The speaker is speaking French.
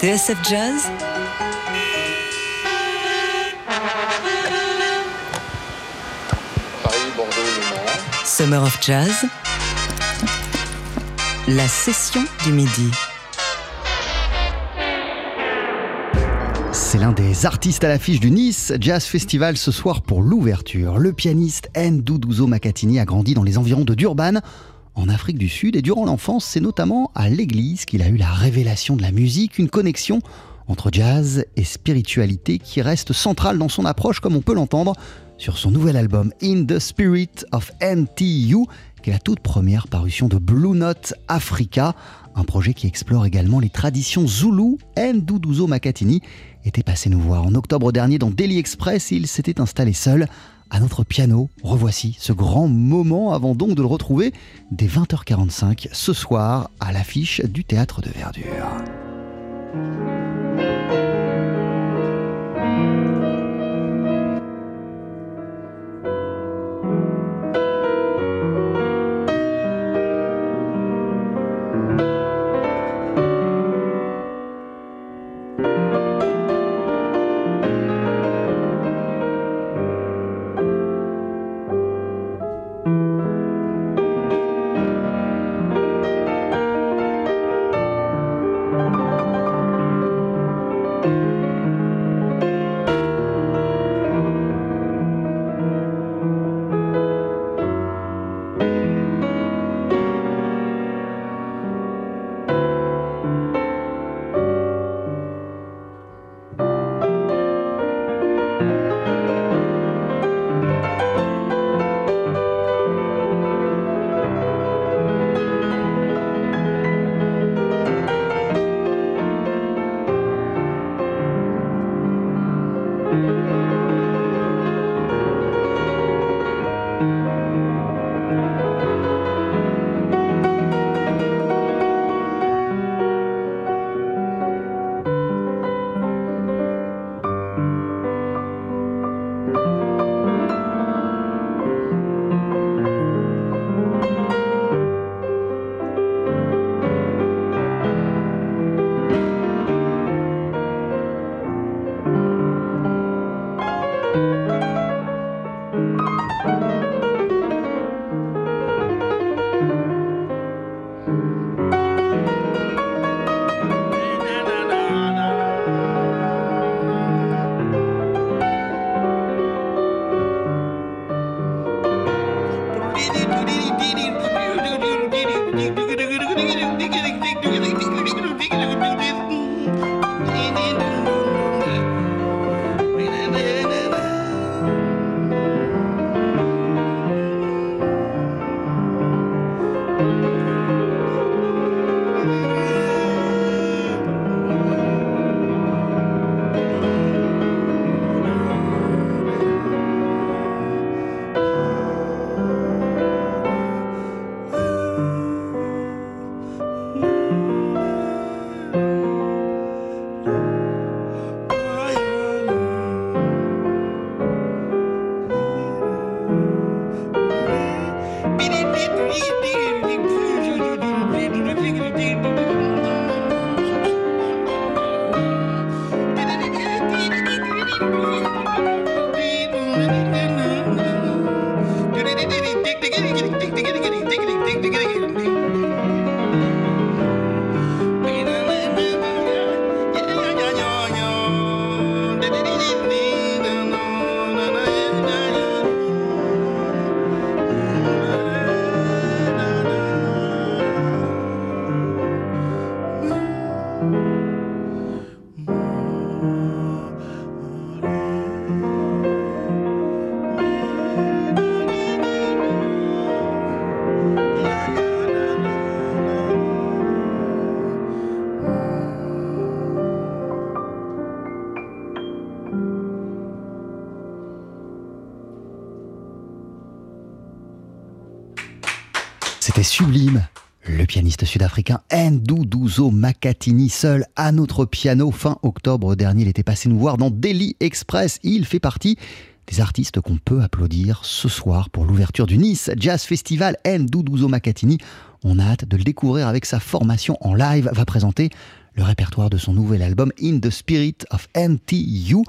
TSF Jazz Paris, Bordeaux, Le Mans. Summer of Jazz La session du midi. C'est l'un des artistes à l'affiche du Nice Jazz Festival ce soir pour l'ouverture. Le pianiste Ndouduzo Makatini a grandi dans les environs de Durban, en Afrique du Sud, et durant l'enfance, c'est notamment à l'église qu'il a eu la révélation de la musique, une connexion entre jazz et spiritualité qui reste centrale dans son approche, comme on peut l'entendre sur son nouvel album In the Spirit of NTU, qui est la toute première parution de Blue Note Africa, un projet qui explore également les traditions zoulou. Ndouduzo Makatini était passé nous voir en octobre dernier dans Daily Express et il s'était installé seul à notre piano. Revoici ce grand moment avant donc de le retrouver dès 20h45 ce soir à l'affiche du théâtre de Verdure. Sublime. Le pianiste sud-africain Ndouduzo Makatini, seul à notre piano, fin octobre dernier, il était passé nous voir dans Daily Express. Il fait partie des artistes qu'on peut applaudir ce soir pour l'ouverture du Nice Jazz Festival. Ndouduzo Makatini, on a hâte de le découvrir avec sa formation en live, va présenter le répertoire de son nouvel album In the Spirit of NTU.